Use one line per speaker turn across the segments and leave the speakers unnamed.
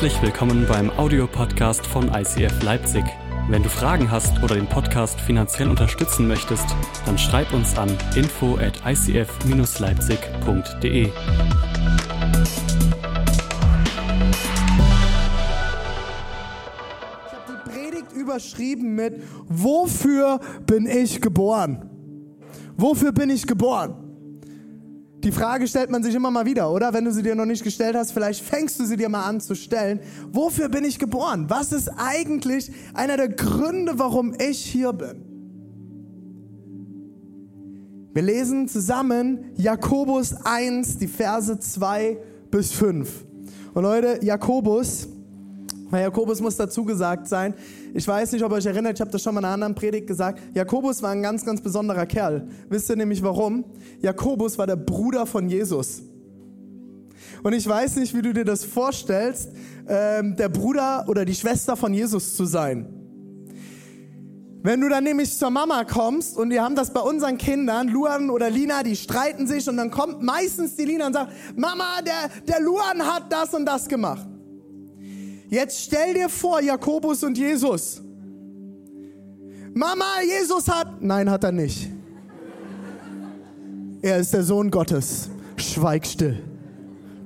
Herzlich willkommen beim Audiopodcast von ICF Leipzig. Wenn du Fragen hast oder den Podcast finanziell unterstützen möchtest, dann schreib uns an info at icf-leipzig.de.
Ich habe die Predigt überschrieben mit Wofür bin ich geboren? Wofür bin ich geboren? Die Frage stellt man sich immer mal wieder, oder? Wenn du sie dir noch nicht gestellt hast, vielleicht fängst du sie dir mal an zu stellen. Wofür bin ich geboren? Was ist eigentlich einer der Gründe, warum ich hier bin? Wir lesen zusammen Jakobus 1, die Verse 2 bis 5. Und Leute, Jakobus, weil Jakobus muss dazu gesagt sein, ich weiß nicht, ob ihr euch erinnert, ich habe das schon mal in einer anderen Predigt gesagt, Jakobus war ein ganz, ganz besonderer Kerl. Wisst ihr nämlich warum? Jakobus war der Bruder von Jesus. Und ich weiß nicht, wie du dir das vorstellst, ähm, der Bruder oder die Schwester von Jesus zu sein. Wenn du dann nämlich zur Mama kommst und wir haben das bei unseren Kindern, Luan oder Lina, die streiten sich und dann kommt meistens die Lina und sagt, Mama, der, der Luan hat das und das gemacht. Jetzt stell dir vor, Jakobus und Jesus. Mama, Jesus hat. Nein, hat er nicht. Er ist der Sohn Gottes. Schweig still.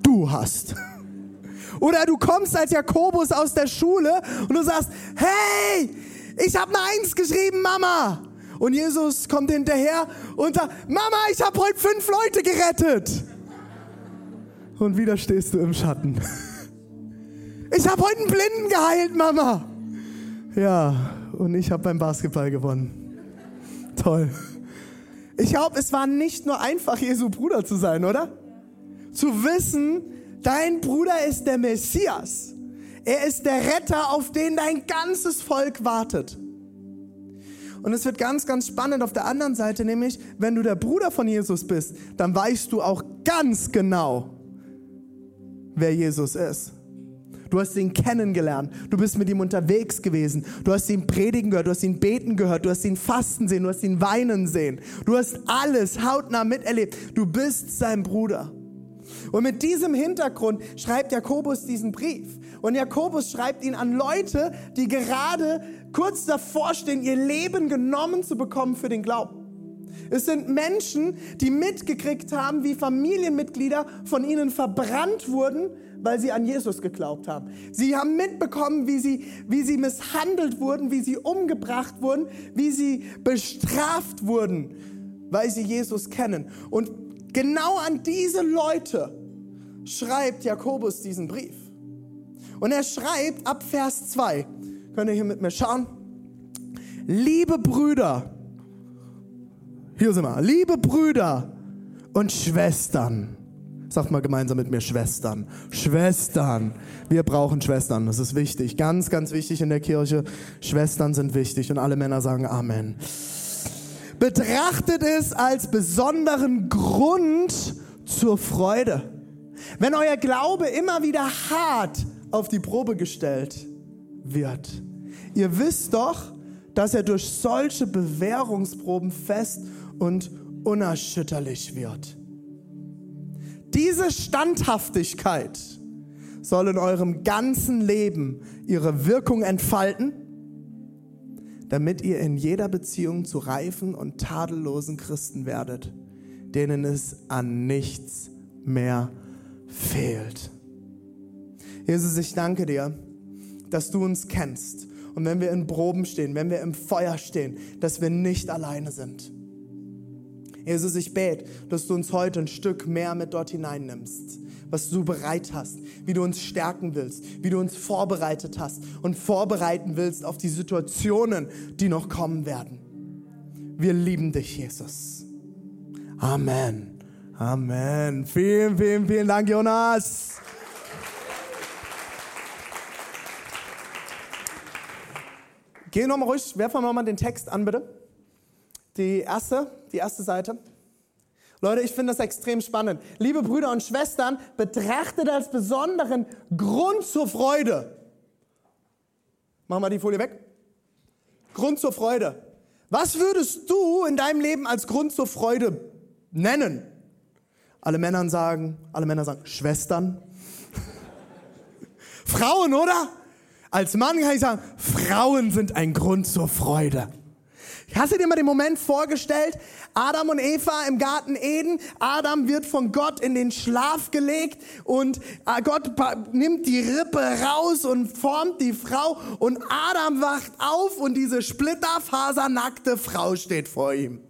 Du hast. Oder du kommst als Jakobus aus der Schule und du sagst, hey, ich habe eine Eins geschrieben, Mama. Und Jesus kommt hinterher und sagt, Mama, ich habe heute fünf Leute gerettet. Und wieder stehst du im Schatten. Ich habe heute einen Blinden geheilt, Mama. Ja, und ich habe beim Basketball gewonnen. Toll. Ich glaube, es war nicht nur einfach, Jesu Bruder zu sein, oder? Zu wissen, dein Bruder ist der Messias. Er ist der Retter, auf den dein ganzes Volk wartet. Und es wird ganz, ganz spannend auf der anderen Seite, nämlich, wenn du der Bruder von Jesus bist, dann weißt du auch ganz genau, wer Jesus ist. Du hast ihn kennengelernt. Du bist mit ihm unterwegs gewesen. Du hast ihn predigen gehört. Du hast ihn beten gehört. Du hast ihn fasten sehen. Du hast ihn weinen sehen. Du hast alles hautnah miterlebt. Du bist sein Bruder. Und mit diesem Hintergrund schreibt Jakobus diesen Brief. Und Jakobus schreibt ihn an Leute, die gerade kurz davor stehen, ihr Leben genommen zu bekommen für den Glauben. Es sind Menschen, die mitgekriegt haben, wie Familienmitglieder von ihnen verbrannt wurden, weil sie an Jesus geglaubt haben. Sie haben mitbekommen, wie sie, wie sie misshandelt wurden, wie sie umgebracht wurden, wie sie bestraft wurden, weil sie Jesus kennen. Und genau an diese Leute schreibt Jakobus diesen Brief. Und er schreibt ab Vers 2, könnt ihr hier mit mir schauen, liebe Brüder, hier sind wir, liebe Brüder und Schwestern, Sagt mal gemeinsam mit mir Schwestern. Schwestern. Wir brauchen Schwestern. Das ist wichtig. Ganz, ganz wichtig in der Kirche. Schwestern sind wichtig. Und alle Männer sagen Amen. Betrachtet es als besonderen Grund zur Freude. Wenn euer Glaube immer wieder hart auf die Probe gestellt wird. Ihr wisst doch, dass er durch solche Bewährungsproben fest und unerschütterlich wird. Diese Standhaftigkeit soll in eurem ganzen Leben ihre Wirkung entfalten, damit ihr in jeder Beziehung zu reifen und tadellosen Christen werdet, denen es an nichts mehr fehlt. Jesus, ich danke dir, dass du uns kennst. Und wenn wir in Proben stehen, wenn wir im Feuer stehen, dass wir nicht alleine sind. Jesus, ich bete, dass du uns heute ein Stück mehr mit dort hineinnimmst, was du bereit hast, wie du uns stärken willst, wie du uns vorbereitet hast und vorbereiten willst auf die Situationen, die noch kommen werden. Wir lieben dich, Jesus. Amen. Amen. Vielen, vielen, vielen Dank, Jonas. Geh nochmal ruhig, werfen wir nochmal den Text an, bitte. Die erste, die erste Seite. Leute, ich finde das extrem spannend. Liebe Brüder und Schwestern, betrachtet als besonderen Grund zur Freude. Machen wir die Folie weg. Grund zur Freude. Was würdest du in deinem Leben als Grund zur Freude nennen? Alle Männer sagen, alle Männer sagen Schwestern. Frauen, oder? Als Mann kann ich sagen, Frauen sind ein Grund zur Freude. Hast du dir mal den Moment vorgestellt? Adam und Eva im Garten Eden. Adam wird von Gott in den Schlaf gelegt und äh, Gott nimmt die Rippe raus und formt die Frau und Adam wacht auf und diese splitterfasernackte Frau steht vor ihm.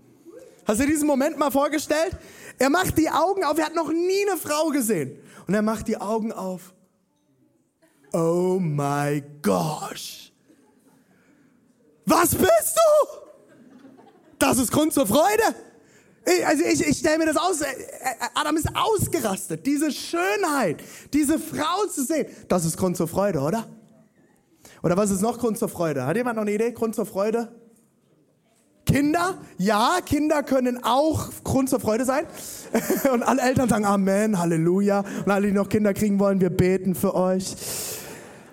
Hast du dir diesen Moment mal vorgestellt? Er macht die Augen auf, er hat noch nie eine Frau gesehen. Und er macht die Augen auf. Oh my gosh. Was bist du? Das ist Grund zur Freude. Ich, also ich, ich stelle mir das aus. Äh, äh, Adam ist ausgerastet. Diese Schönheit, diese Frau zu sehen, das ist Grund zur Freude, oder? Oder was ist noch Grund zur Freude? Hat jemand noch eine Idee? Grund zur Freude? Kinder? Ja, Kinder können auch Grund zur Freude sein. Und alle Eltern sagen Amen, Halleluja. Und alle, die noch Kinder kriegen wollen, wir beten für euch.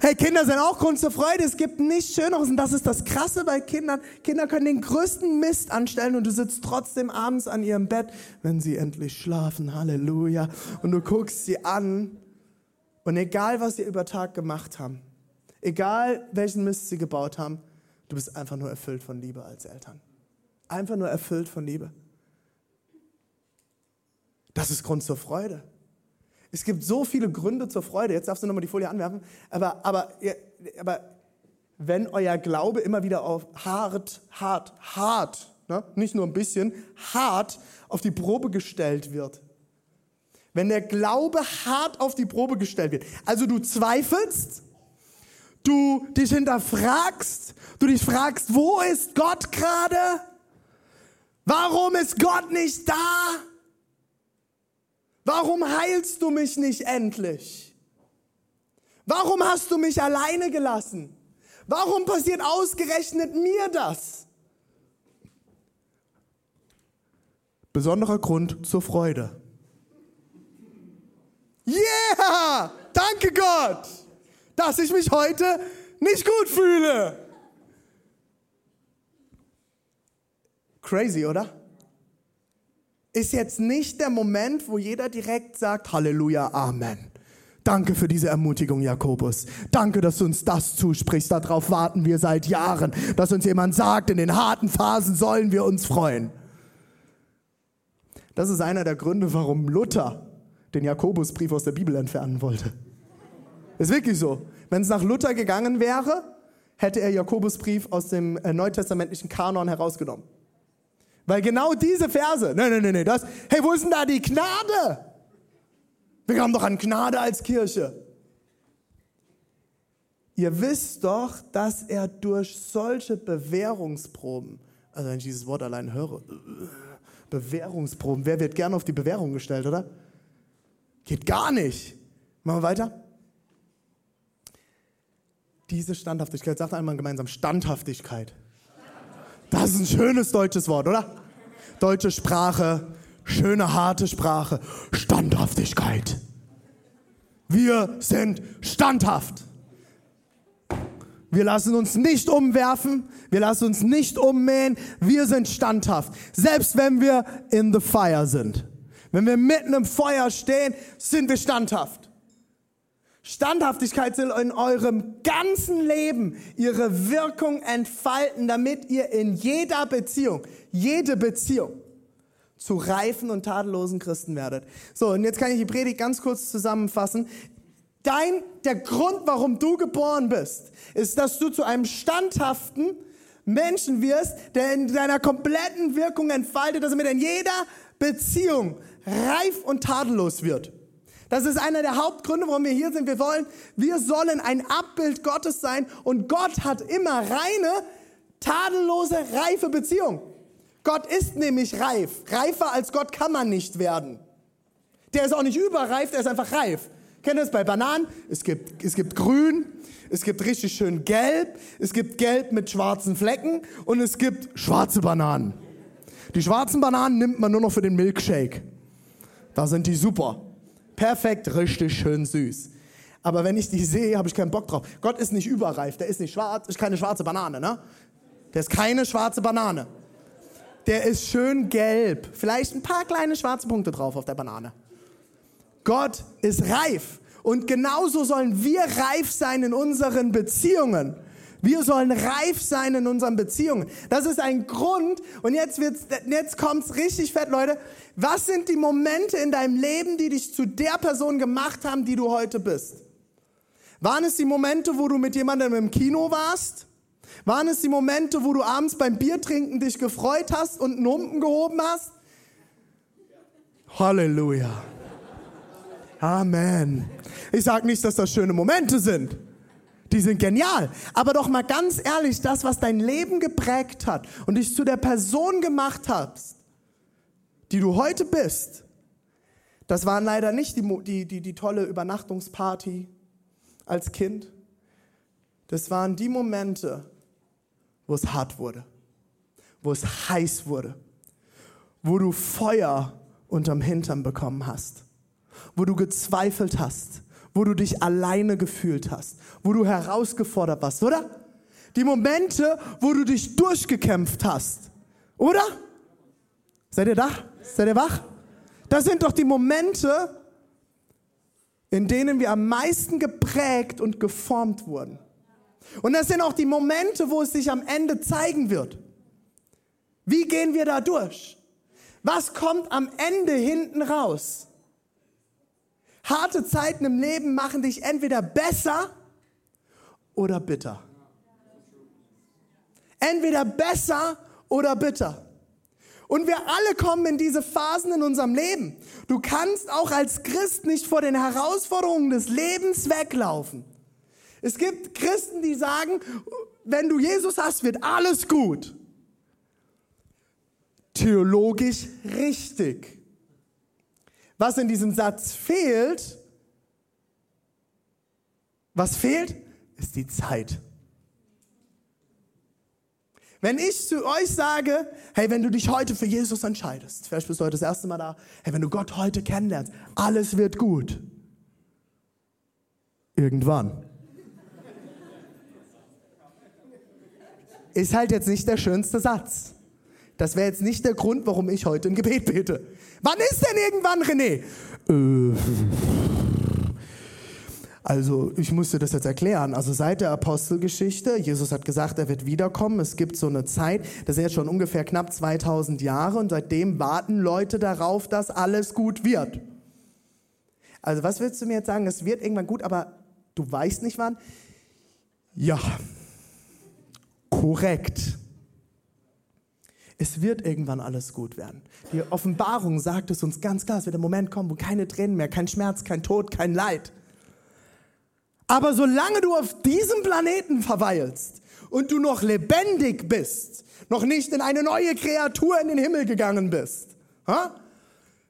Hey, Kinder sind auch Grund zur Freude. Es gibt nichts Schöneres und das ist das Krasse bei Kindern. Kinder können den größten Mist anstellen und du sitzt trotzdem abends an ihrem Bett, wenn sie endlich schlafen. Halleluja. Und du guckst sie an und egal, was sie über Tag gemacht haben, egal, welchen Mist sie gebaut haben, du bist einfach nur erfüllt von Liebe als Eltern. Einfach nur erfüllt von Liebe. Das ist Grund zur Freude. Es gibt so viele Gründe zur Freude. Jetzt darfst du nochmal die Folie anwerfen. Aber, aber, aber wenn euer Glaube immer wieder auf hart, hart, hart, ne? nicht nur ein bisschen, hart auf die Probe gestellt wird. Wenn der Glaube hart auf die Probe gestellt wird. Also du zweifelst, du dich hinterfragst, du dich fragst, wo ist Gott gerade? Warum ist Gott nicht da? Warum heilst du mich nicht endlich? Warum hast du mich alleine gelassen? Warum passiert ausgerechnet mir das? Besonderer Grund zur Freude. Yeah! Danke Gott, dass ich mich heute nicht gut fühle. Crazy, oder? Ist jetzt nicht der Moment, wo jeder direkt sagt, Halleluja, Amen. Danke für diese Ermutigung, Jakobus. Danke, dass du uns das zusprichst. Darauf warten wir seit Jahren, dass uns jemand sagt, in den harten Phasen sollen wir uns freuen. Das ist einer der Gründe, warum Luther den Jakobusbrief aus der Bibel entfernen wollte. Ist wirklich so. Wenn es nach Luther gegangen wäre, hätte er Jakobusbrief aus dem äh, neutestamentlichen Kanon herausgenommen. Weil genau diese Verse, nee, nee, nee, nee, das, hey, wo ist denn da die Gnade? Wir haben doch an Gnade als Kirche. Ihr wisst doch, dass er durch solche Bewährungsproben, also wenn ich dieses Wort allein höre, Bewährungsproben, wer wird gern auf die Bewährung gestellt, oder? Geht gar nicht. Machen wir weiter. Diese Standhaftigkeit, sagt einmal gemeinsam, Standhaftigkeit. Das ist ein schönes deutsches Wort, oder? Deutsche Sprache, schöne, harte Sprache, Standhaftigkeit. Wir sind standhaft. Wir lassen uns nicht umwerfen, wir lassen uns nicht ummähen, wir sind standhaft. Selbst wenn wir in the fire sind. Wenn wir mitten im Feuer stehen, sind wir standhaft. Standhaftigkeit soll in eurem ganzen Leben ihre Wirkung entfalten, damit ihr in jeder Beziehung, jede Beziehung zu reifen und tadellosen Christen werdet. So, und jetzt kann ich die Predigt ganz kurz zusammenfassen. Dein, der Grund, warum du geboren bist, ist, dass du zu einem standhaften Menschen wirst, der in deiner kompletten Wirkung entfaltet, dass er mit in jeder Beziehung reif und tadellos wird. Das ist einer der Hauptgründe, warum wir hier sind. Wir wollen, wir sollen ein Abbild Gottes sein und Gott hat immer reine, tadellose, reife Beziehung. Gott ist nämlich reif. Reifer als Gott kann man nicht werden. Der ist auch nicht überreif, der ist einfach reif. Kennt ihr das bei Bananen? Es gibt, es gibt grün, es gibt richtig schön gelb, es gibt gelb mit schwarzen Flecken und es gibt schwarze Bananen. Die schwarzen Bananen nimmt man nur noch für den Milkshake. Da sind die super. Perfekt, richtig schön süß. Aber wenn ich die sehe, habe ich keinen Bock drauf. Gott ist nicht überreif, der ist nicht schwarz, ist keine schwarze Banane, ne? Der ist keine schwarze Banane. Der ist schön gelb. Vielleicht ein paar kleine schwarze Punkte drauf auf der Banane. Gott ist reif. Und genauso sollen wir reif sein in unseren Beziehungen. Wir sollen reif sein in unseren Beziehungen. Das ist ein Grund. Und jetzt wird's, jetzt kommt's richtig fett, Leute. Was sind die Momente in deinem Leben, die dich zu der Person gemacht haben, die du heute bist? Waren es die Momente, wo du mit jemandem im Kino warst? Waren es die Momente, wo du abends beim Biertrinken dich gefreut hast und einen Humpen gehoben hast? Halleluja. Amen. Ich sage nicht, dass das schöne Momente sind. Die sind genial. Aber doch mal ganz ehrlich, das, was dein Leben geprägt hat und dich zu der Person gemacht hast, die du heute bist, das waren leider nicht die, die, die, die tolle Übernachtungsparty als Kind. Das waren die Momente, wo es hart wurde, wo es heiß wurde, wo du Feuer unterm Hintern bekommen hast, wo du gezweifelt hast, wo du dich alleine gefühlt hast, wo du herausgefordert warst, oder? Die Momente, wo du dich durchgekämpft hast, oder? Seid ihr da? Seid ihr wach? Das sind doch die Momente, in denen wir am meisten geprägt und geformt wurden. Und das sind auch die Momente, wo es sich am Ende zeigen wird. Wie gehen wir da durch? Was kommt am Ende hinten raus? Harte Zeiten im Leben machen dich entweder besser oder bitter. Entweder besser oder bitter. Und wir alle kommen in diese Phasen in unserem Leben. Du kannst auch als Christ nicht vor den Herausforderungen des Lebens weglaufen. Es gibt Christen, die sagen, wenn du Jesus hast, wird alles gut. Theologisch richtig. Was in diesem Satz fehlt, was fehlt, ist die Zeit. Wenn ich zu euch sage, hey, wenn du dich heute für Jesus entscheidest, vielleicht bist du heute das erste Mal da, hey, wenn du Gott heute kennenlernst, alles wird gut. Irgendwann. Ist halt jetzt nicht der schönste Satz. Das wäre jetzt nicht der Grund, warum ich heute ein Gebet bete. Wann ist denn irgendwann, René? Äh, also ich musste das jetzt erklären. Also seit der Apostelgeschichte, Jesus hat gesagt, er wird wiederkommen. Es gibt so eine Zeit, das ist jetzt schon ungefähr knapp 2000 Jahre und seitdem warten Leute darauf, dass alles gut wird. Also was willst du mir jetzt sagen? Es wird irgendwann gut, aber du weißt nicht wann? Ja, korrekt. Es wird irgendwann alles gut werden. Die Offenbarung sagt es uns ganz klar, es wird der Moment kommen, wo keine Tränen mehr, kein Schmerz, kein Tod, kein Leid. Aber solange du auf diesem Planeten verweilst und du noch lebendig bist, noch nicht in eine neue Kreatur in den Himmel gegangen bist,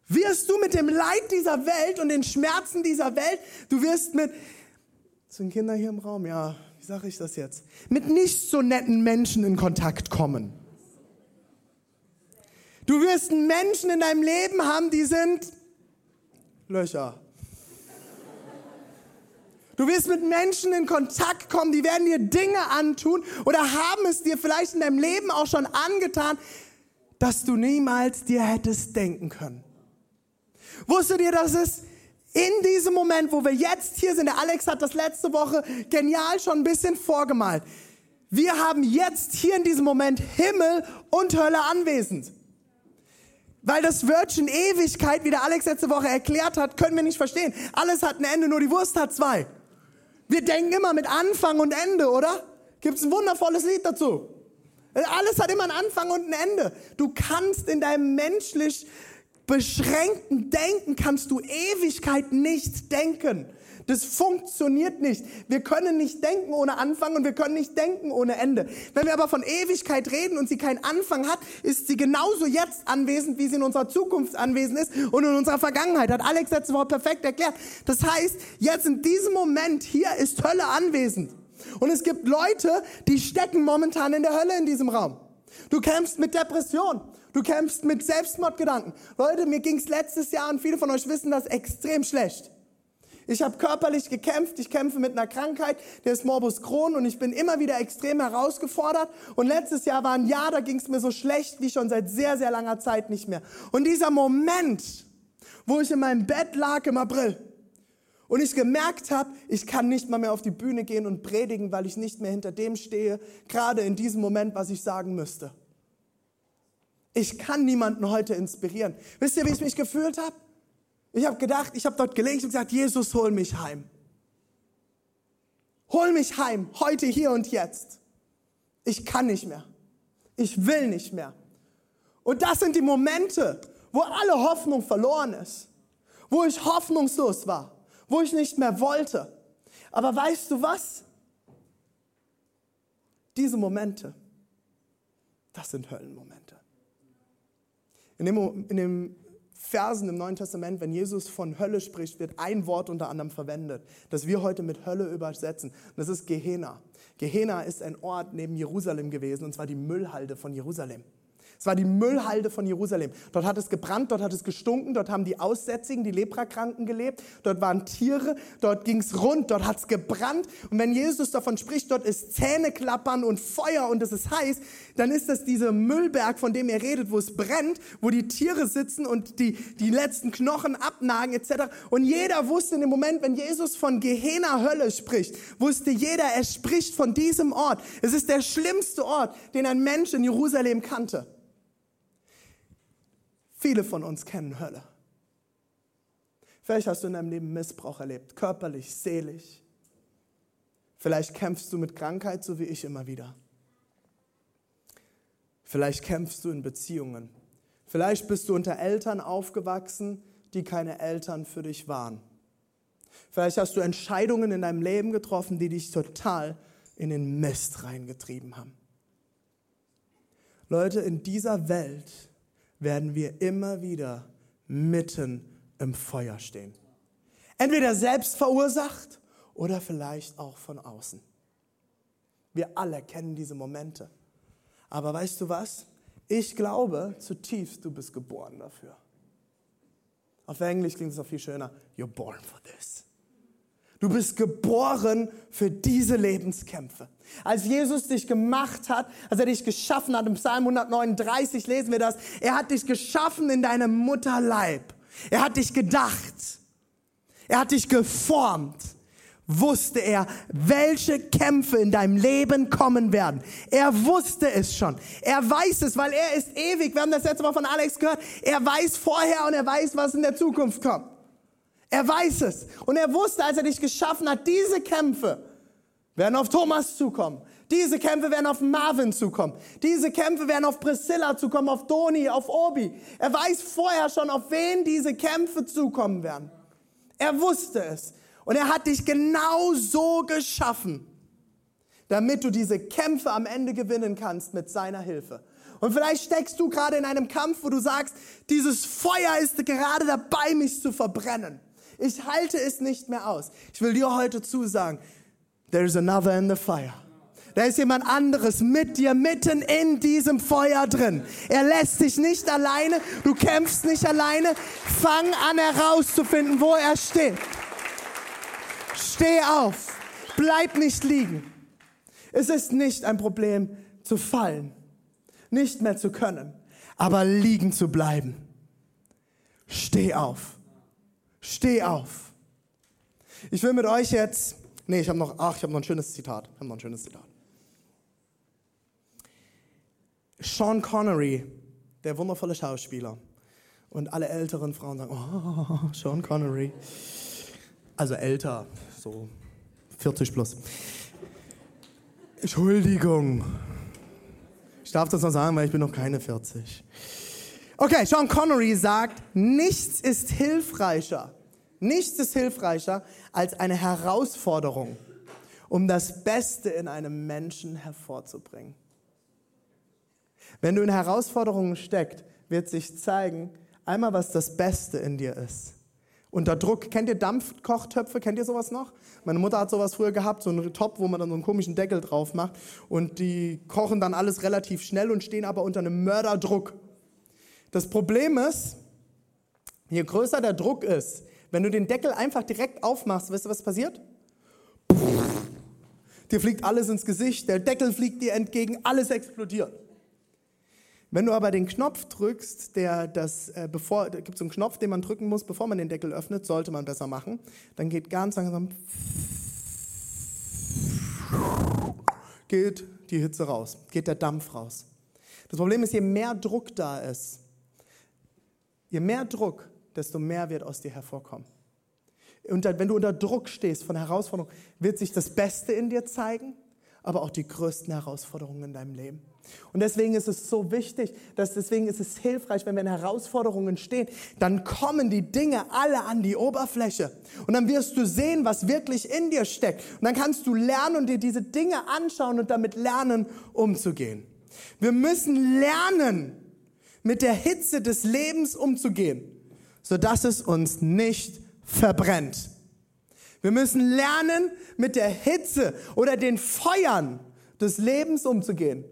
wirst du mit dem Leid dieser Welt und den Schmerzen dieser Welt, du wirst mit, sind Kinder hier im Raum? Ja, wie sage ich das jetzt? Mit nicht so netten Menschen in Kontakt kommen. Du wirst Menschen in deinem Leben haben, die sind Löcher. Du wirst mit Menschen in Kontakt kommen, die werden dir Dinge antun oder haben es dir vielleicht in deinem Leben auch schon angetan, dass du niemals dir hättest denken können. Wusstet ihr, dass es in diesem Moment, wo wir jetzt hier sind, der Alex hat das letzte Woche genial schon ein bisschen vorgemalt. Wir haben jetzt hier in diesem Moment Himmel und Hölle anwesend. Weil das Wörtchen Ewigkeit, wie der Alex letzte Woche erklärt hat, können wir nicht verstehen. Alles hat ein Ende, nur die Wurst hat zwei. Wir denken immer mit Anfang und Ende, oder? Gibt es ein wundervolles Lied dazu. Alles hat immer einen Anfang und ein Ende. Du kannst in deinem menschlich beschränkten Denken, kannst du Ewigkeit nicht denken. Das funktioniert nicht. Wir können nicht denken ohne Anfang und wir können nicht denken ohne Ende. Wenn wir aber von Ewigkeit reden und sie keinen Anfang hat, ist sie genauso jetzt anwesend, wie sie in unserer Zukunft anwesend ist und in unserer Vergangenheit. Hat Alex letzte Woche perfekt erklärt. Das heißt, jetzt in diesem Moment hier ist Hölle anwesend. Und es gibt Leute, die stecken momentan in der Hölle in diesem Raum. Du kämpfst mit Depression. Du kämpfst mit Selbstmordgedanken. Leute, mir ging es letztes Jahr und viele von euch wissen das extrem schlecht. Ich habe körperlich gekämpft, ich kämpfe mit einer Krankheit, der ist Morbus Crohn und ich bin immer wieder extrem herausgefordert. Und letztes Jahr war ein Jahr, da ging es mir so schlecht wie schon seit sehr, sehr langer Zeit nicht mehr. Und dieser Moment, wo ich in meinem Bett lag im April Und ich gemerkt habe, ich kann nicht mal mehr auf die Bühne gehen und predigen, weil ich nicht mehr hinter dem stehe, gerade in diesem Moment, was ich sagen müsste. Ich kann niemanden heute inspirieren. Wisst ihr, wie ich mich gefühlt habe? Ich habe gedacht, ich habe dort gelegt und gesagt, Jesus, hol mich heim. Hol mich heim, heute, hier und jetzt. Ich kann nicht mehr. Ich will nicht mehr. Und das sind die Momente, wo alle Hoffnung verloren ist, wo ich hoffnungslos war wo ich nicht mehr wollte. Aber weißt du was? Diese Momente, das sind Höllenmomente. In dem, in dem Versen im Neuen Testament, wenn Jesus von Hölle spricht, wird ein Wort unter anderem verwendet, das wir heute mit Hölle übersetzen. Und das ist Gehenna. Gehenna ist ein Ort neben Jerusalem gewesen, und zwar die Müllhalde von Jerusalem. Es war die Müllhalde von Jerusalem. Dort hat es gebrannt, dort hat es gestunken, dort haben die Aussätzigen, die Leprakranken gelebt, dort waren Tiere, dort ging es rund, dort hat es gebrannt. Und wenn Jesus davon spricht, dort ist Zähneklappern und Feuer und es ist heiß, dann ist das dieser Müllberg, von dem er redet, wo es brennt, wo die Tiere sitzen und die, die letzten Knochen abnagen etc. Und jeder wusste in dem Moment, wenn Jesus von Gehenna Hölle spricht, wusste jeder, er spricht von diesem Ort. Es ist der schlimmste Ort, den ein Mensch in Jerusalem kannte. Viele von uns kennen Hölle. Vielleicht hast du in deinem Leben Missbrauch erlebt, körperlich, seelisch. Vielleicht kämpfst du mit Krankheit, so wie ich immer wieder. Vielleicht kämpfst du in Beziehungen. Vielleicht bist du unter Eltern aufgewachsen, die keine Eltern für dich waren. Vielleicht hast du Entscheidungen in deinem Leben getroffen, die dich total in den Mist reingetrieben haben. Leute, in dieser Welt werden wir immer wieder mitten im Feuer stehen. Entweder selbst verursacht oder vielleicht auch von außen. Wir alle kennen diese Momente. Aber weißt du was? Ich glaube zutiefst, du bist geboren dafür. Auf Englisch klingt es auch viel schöner. You're born for this. Du bist geboren für diese Lebenskämpfe. Als Jesus dich gemacht hat, als er dich geschaffen hat, im Psalm 139 lesen wir das, er hat dich geschaffen in deinem Mutterleib. Er hat dich gedacht. Er hat dich geformt. Wusste er, welche Kämpfe in deinem Leben kommen werden. Er wusste es schon. Er weiß es, weil er ist ewig. Wir haben das letzte Mal von Alex gehört. Er weiß vorher und er weiß, was in der Zukunft kommt. Er weiß es. Und er wusste, als er dich geschaffen hat, diese Kämpfe werden auf Thomas zukommen. Diese Kämpfe werden auf Marvin zukommen. Diese Kämpfe werden auf Priscilla zukommen, auf Doni, auf Obi. Er weiß vorher schon, auf wen diese Kämpfe zukommen werden. Er wusste es. Und er hat dich genau so geschaffen, damit du diese Kämpfe am Ende gewinnen kannst mit seiner Hilfe. Und vielleicht steckst du gerade in einem Kampf, wo du sagst, dieses Feuer ist gerade dabei, mich zu verbrennen. Ich halte es nicht mehr aus. Ich will dir heute zusagen, there's another in the fire. Da ist jemand anderes mit dir mitten in diesem Feuer drin. Er lässt dich nicht alleine, du kämpfst nicht alleine. Fang an herauszufinden, wo er steht. Steh auf, bleib nicht liegen. Es ist nicht ein Problem zu fallen, nicht mehr zu können, aber liegen zu bleiben. Steh auf. Steh auf. Ich will mit euch jetzt, nee, ich habe noch, ach, ich habe noch ein schönes Zitat. Ich habe noch ein schönes Zitat. Sean Connery, der wundervolle Schauspieler. Und alle älteren Frauen sagen, oh, Sean Connery. Also älter, so 40 plus. Entschuldigung. Ich darf das noch sagen, weil ich bin noch keine 40. Okay, Sean Connery sagt, nichts ist hilfreicher, nichts ist hilfreicher als eine Herausforderung, um das Beste in einem Menschen hervorzubringen. Wenn du in Herausforderungen steckst, wird sich zeigen, einmal was das Beste in dir ist. Unter Druck, kennt ihr Dampfkochtöpfe, kennt ihr sowas noch? Meine Mutter hat sowas früher gehabt, so einen Topf, wo man dann so einen komischen Deckel drauf macht und die kochen dann alles relativ schnell und stehen aber unter einem Mörderdruck. Das Problem ist, je größer der Druck ist, wenn du den Deckel einfach direkt aufmachst, weißt du, was passiert? Dir fliegt alles ins Gesicht, der Deckel fliegt dir entgegen, alles explodiert. Wenn du aber den Knopf drückst, der das, äh, bevor, da gibt es einen Knopf, den man drücken muss, bevor man den Deckel öffnet, sollte man besser machen, dann geht ganz langsam, geht die Hitze raus, geht der Dampf raus. Das Problem ist, je mehr Druck da ist, je mehr Druck, desto mehr wird aus dir hervorkommen. Und wenn du unter Druck stehst von Herausforderungen, wird sich das Beste in dir zeigen, aber auch die größten Herausforderungen in deinem Leben. Und deswegen ist es so wichtig, dass deswegen ist es hilfreich, wenn wir in Herausforderungen stehen, dann kommen die Dinge alle an die Oberfläche. Und dann wirst du sehen, was wirklich in dir steckt. Und dann kannst du lernen und dir diese Dinge anschauen und damit lernen, umzugehen. Wir müssen lernen, mit der Hitze des Lebens umzugehen, sodass es uns nicht verbrennt. Wir müssen lernen, mit der Hitze oder den Feuern des Lebens umzugehen,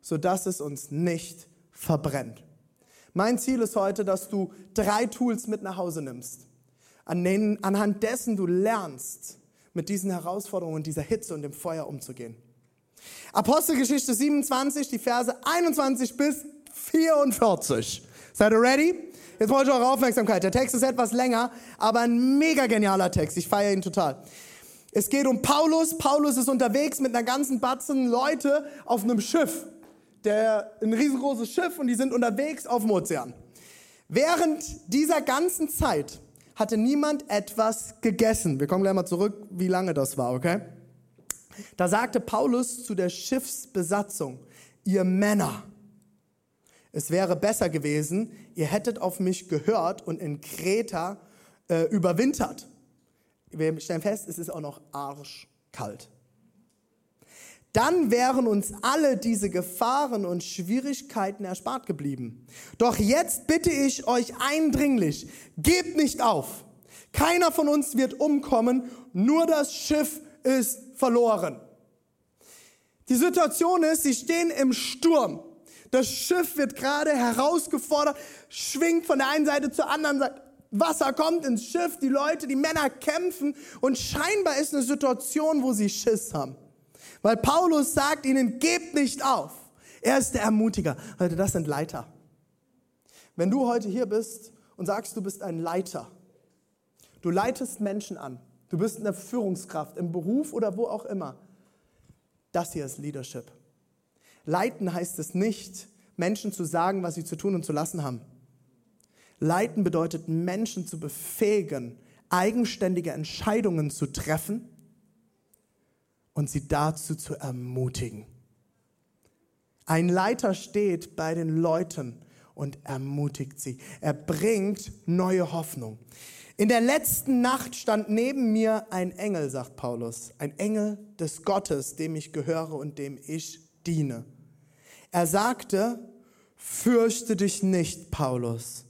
sodass es uns nicht verbrennt. Mein Ziel ist heute, dass du drei Tools mit nach Hause nimmst, an denen, anhand dessen du lernst, mit diesen Herausforderungen, dieser Hitze und dem Feuer umzugehen. Apostelgeschichte 27, die Verse 21 bis 44. Seid ihr ready? Jetzt brauche ich eure Aufmerksamkeit. Der Text ist etwas länger, aber ein mega genialer Text. Ich feiere ihn total. Es geht um Paulus. Paulus ist unterwegs mit einer ganzen Batzen Leute auf einem Schiff der, ein riesengroßes Schiff und die sind unterwegs auf dem Ozean. Während dieser ganzen Zeit hatte niemand etwas gegessen. Wir kommen gleich mal zurück, wie lange das war, okay? Da sagte Paulus zu der Schiffsbesatzung, ihr Männer, es wäre besser gewesen, ihr hättet auf mich gehört und in Kreta äh, überwintert. Wir stellen fest, es ist auch noch arschkalt dann wären uns alle diese Gefahren und Schwierigkeiten erspart geblieben. Doch jetzt bitte ich euch eindringlich, gebt nicht auf. Keiner von uns wird umkommen, nur das Schiff ist verloren. Die Situation ist, sie stehen im Sturm. Das Schiff wird gerade herausgefordert, schwingt von der einen Seite zur anderen Seite. Wasser kommt ins Schiff, die Leute, die Männer kämpfen und scheinbar ist eine Situation, wo sie Schiss haben. Weil Paulus sagt ihnen, gebt nicht auf. Er ist der Ermutiger. Leute, das sind Leiter. Wenn du heute hier bist und sagst, du bist ein Leiter, du leitest Menschen an, du bist eine Führungskraft im Beruf oder wo auch immer, das hier ist Leadership. Leiten heißt es nicht, Menschen zu sagen, was sie zu tun und zu lassen haben. Leiten bedeutet, Menschen zu befähigen, eigenständige Entscheidungen zu treffen und sie dazu zu ermutigen. Ein Leiter steht bei den Leuten und ermutigt sie. Er bringt neue Hoffnung. In der letzten Nacht stand neben mir ein Engel, sagt Paulus, ein Engel des Gottes, dem ich gehöre und dem ich diene. Er sagte, fürchte dich nicht, Paulus.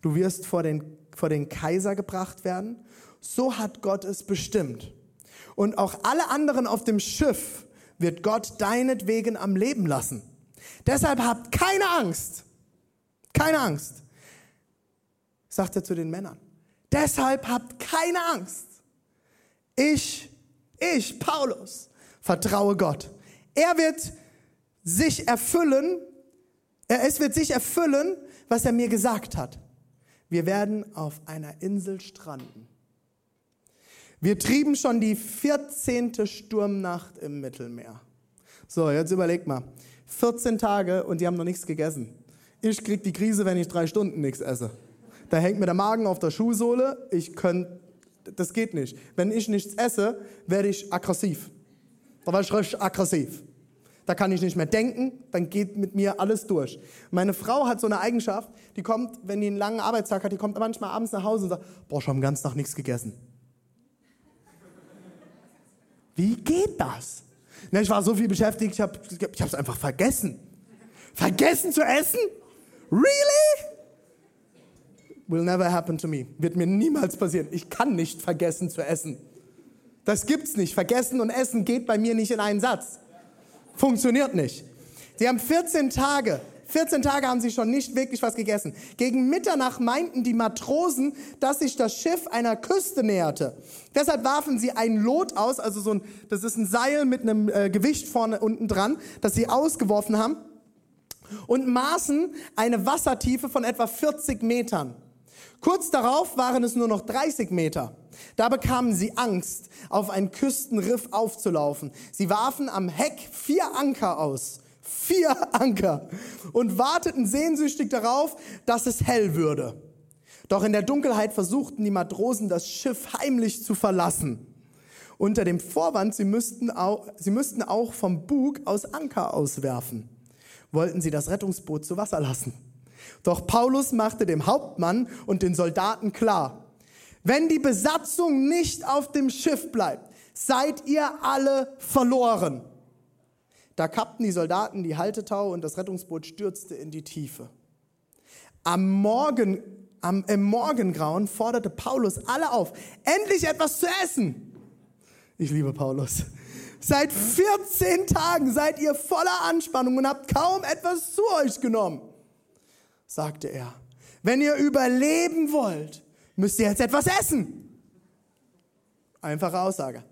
Du wirst vor den, vor den Kaiser gebracht werden. So hat Gott es bestimmt und auch alle anderen auf dem Schiff wird Gott deinetwegen am Leben lassen. Deshalb habt keine Angst. Keine Angst. Sagt er zu den Männern. Deshalb habt keine Angst. Ich, ich, Paulus, vertraue Gott. Er wird sich erfüllen, es wird sich erfüllen, was er mir gesagt hat. Wir werden auf einer Insel stranden. Wir trieben schon die 14. Sturmnacht im Mittelmeer. So, jetzt überleg mal. 14 Tage und die haben noch nichts gegessen. Ich krieg die Krise, wenn ich drei Stunden nichts esse. Da hängt mir der Magen auf der Schuhsohle. Ich könnte, das geht nicht. Wenn ich nichts esse, werde ich aggressiv. Da werde ich richtig aggressiv. Da kann ich nicht mehr denken, dann geht mit mir alles durch. Meine Frau hat so eine Eigenschaft, die kommt, wenn die einen langen Arbeitstag hat, die kommt manchmal abends nach Hause und sagt, boah, habe den ganzen Tag nichts gegessen. Wie geht das? ich war so viel beschäftigt, ich habe es einfach vergessen. Vergessen zu essen? Really? Will never happen to me. Wird mir niemals passieren. Ich kann nicht vergessen zu essen. Das gibt's nicht. Vergessen und Essen geht bei mir nicht in einen Satz. Funktioniert nicht. Sie haben 14 Tage 14 Tage haben sie schon nicht wirklich was gegessen. Gegen Mitternacht meinten die Matrosen, dass sich das Schiff einer Küste näherte. Deshalb warfen sie ein Lot aus, also so ein, das ist ein Seil mit einem äh, Gewicht vorne unten dran, das sie ausgeworfen haben. und maßen eine Wassertiefe von etwa 40 Metern. Kurz darauf waren es nur noch 30 Meter. Da bekamen sie Angst, auf ein Küstenriff aufzulaufen. Sie warfen am Heck vier Anker aus. Vier Anker. Und warteten sehnsüchtig darauf, dass es hell würde. Doch in der Dunkelheit versuchten die Matrosen, das Schiff heimlich zu verlassen. Unter dem Vorwand, sie müssten auch, sie müssten auch vom Bug aus Anker auswerfen. Wollten sie das Rettungsboot zu Wasser lassen. Doch Paulus machte dem Hauptmann und den Soldaten klar, wenn die Besatzung nicht auf dem Schiff bleibt, seid ihr alle verloren. Da kappten die Soldaten die Haltetau und das Rettungsboot stürzte in die Tiefe. Am Morgen, am, im Morgengrauen forderte Paulus alle auf, endlich etwas zu essen. Ich liebe Paulus. Seit 14 Tagen seid ihr voller Anspannung und habt kaum etwas zu euch genommen sagte er. Wenn ihr überleben wollt, müsst ihr jetzt etwas essen. Einfache Aussage.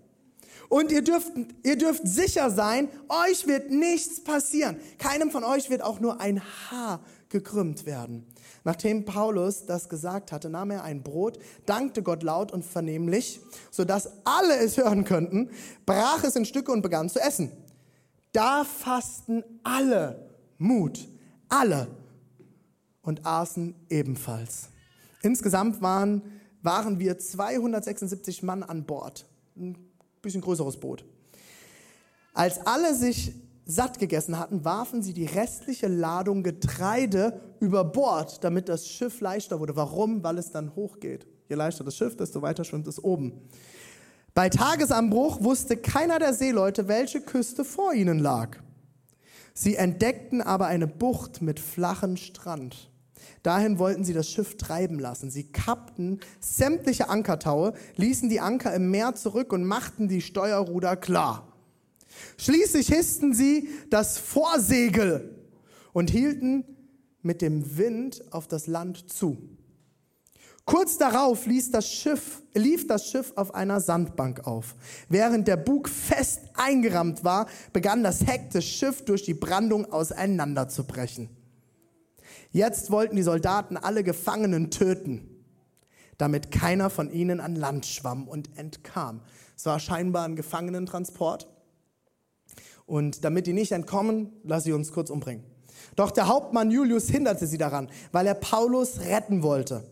Und ihr dürft, ihr dürft sicher sein, euch wird nichts passieren. Keinem von euch wird auch nur ein Haar gekrümmt werden. Nachdem Paulus das gesagt hatte, nahm er ein Brot, dankte Gott laut und vernehmlich, sodass alle es hören könnten, brach es in Stücke und begann zu essen. Da fassten alle Mut, alle und aßen ebenfalls. Insgesamt waren, waren wir 276 Mann an Bord. Ein bisschen größeres Boot. Als alle sich satt gegessen hatten, warfen sie die restliche Ladung Getreide über Bord, damit das Schiff leichter wurde. Warum? Weil es dann hochgeht. Je leichter das Schiff, desto weiter schwimmt es oben. Bei Tagesanbruch wusste keiner der Seeleute, welche Küste vor ihnen lag. Sie entdeckten aber eine Bucht mit flachem Strand. Dahin wollten sie das Schiff treiben lassen. Sie kappten sämtliche Ankertaue, ließen die Anker im Meer zurück und machten die Steuerruder klar. Schließlich hissten sie das Vorsegel und hielten mit dem Wind auf das Land zu. Kurz darauf ließ das Schiff, lief das Schiff auf einer Sandbank auf. Während der Bug fest eingerammt war, begann das Heck des Schiffs durch die Brandung auseinanderzubrechen. Jetzt wollten die Soldaten alle Gefangenen töten, damit keiner von ihnen an Land schwamm und entkam. Es war scheinbar ein Gefangenentransport. Und damit die nicht entkommen, lass sie uns kurz umbringen. Doch der Hauptmann Julius hinderte sie daran, weil er Paulus retten wollte.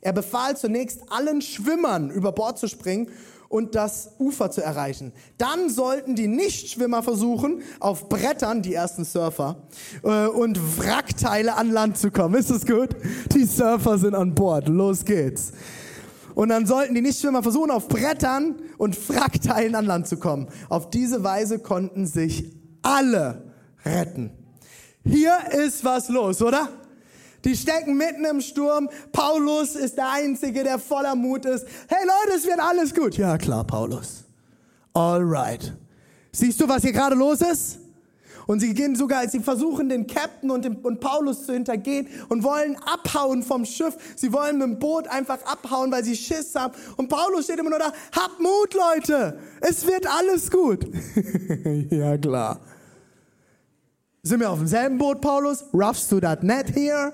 Er befahl zunächst allen Schwimmern über Bord zu springen und das Ufer zu erreichen. Dann sollten die Nichtschwimmer versuchen, auf Brettern, die ersten Surfer, äh, und Wrackteile an Land zu kommen. Ist das gut? Die Surfer sind an Bord. Los geht's. Und dann sollten die Nichtschwimmer versuchen, auf Brettern und Wrackteilen an Land zu kommen. Auf diese Weise konnten sich alle retten. Hier ist was los, oder? Die stecken mitten im Sturm. Paulus ist der Einzige, der voller Mut ist. Hey Leute, es wird alles gut. Ja klar, Paulus. Alright. Siehst du, was hier gerade los ist? Und sie gehen sogar, sie versuchen den Captain und, den, und Paulus zu hintergehen und wollen abhauen vom Schiff. Sie wollen mit dem Boot einfach abhauen, weil sie Schiss haben. Und Paulus steht immer nur da, habt Mut, Leute. Es wird alles gut. ja, klar. Sind wir auf demselben Boot, Paulus? Roughst du that net here?